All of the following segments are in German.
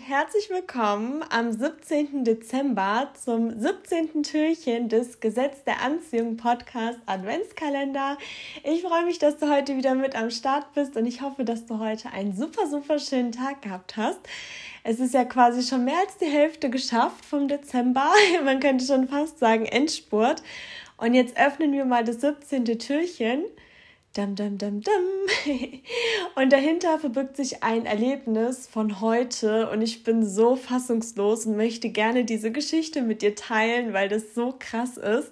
herzlich willkommen am 17. Dezember zum 17. Türchen des Gesetz der Anziehung Podcast Adventskalender. Ich freue mich, dass du heute wieder mit am Start bist und ich hoffe, dass du heute einen super, super schönen Tag gehabt hast. Es ist ja quasi schon mehr als die Hälfte geschafft vom Dezember. Man könnte schon fast sagen Endspurt. Und jetzt öffnen wir mal das 17. Türchen. Dum, dum, dum, dum. Und dahinter verbirgt sich ein Erlebnis von heute und ich bin so fassungslos und möchte gerne diese Geschichte mit dir teilen, weil das so krass ist.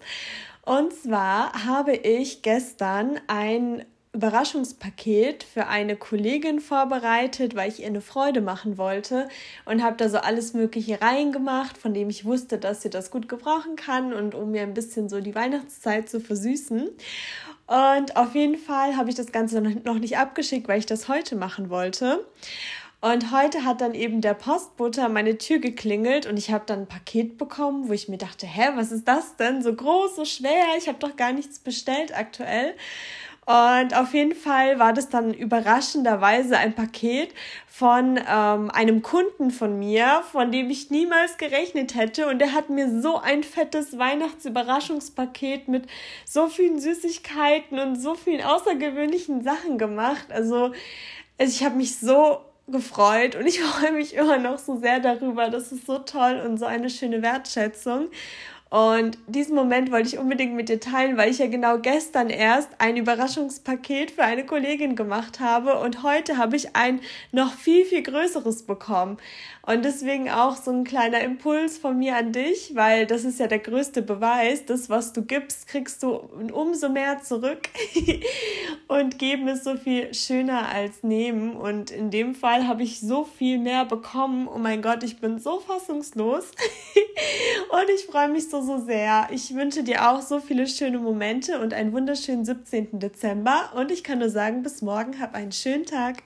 Und zwar habe ich gestern ein Überraschungspaket für eine Kollegin vorbereitet, weil ich ihr eine Freude machen wollte und habe da so alles Mögliche reingemacht, von dem ich wusste, dass sie das gut gebrauchen kann und um mir ein bisschen so die Weihnachtszeit zu versüßen. Und auf jeden Fall habe ich das Ganze noch nicht abgeschickt, weil ich das heute machen wollte. Und heute hat dann eben der Postbote an meine Tür geklingelt und ich habe dann ein Paket bekommen, wo ich mir dachte, hä, was ist das denn? So groß, so schwer, ich habe doch gar nichts bestellt aktuell. Und auf jeden Fall war das dann überraschenderweise ein Paket von ähm, einem Kunden von mir, von dem ich niemals gerechnet hätte. Und der hat mir so ein fettes Weihnachtsüberraschungspaket mit so vielen Süßigkeiten und so vielen außergewöhnlichen Sachen gemacht. Also, also ich habe mich so gefreut und ich freue mich immer noch so sehr darüber. Das ist so toll und so eine schöne Wertschätzung. Und diesen Moment wollte ich unbedingt mit dir teilen, weil ich ja genau gestern erst ein Überraschungspaket für eine Kollegin gemacht habe und heute habe ich ein noch viel, viel größeres bekommen. Und deswegen auch so ein kleiner Impuls von mir an dich, weil das ist ja der größte Beweis, das, was du gibst, kriegst du umso mehr zurück. und geben ist so viel schöner als nehmen. Und in dem Fall habe ich so viel mehr bekommen. Oh mein Gott, ich bin so fassungslos. und ich freue mich so, so sehr. Ich wünsche dir auch so viele schöne Momente und einen wunderschönen 17. Dezember. Und ich kann nur sagen, bis morgen, hab einen schönen Tag.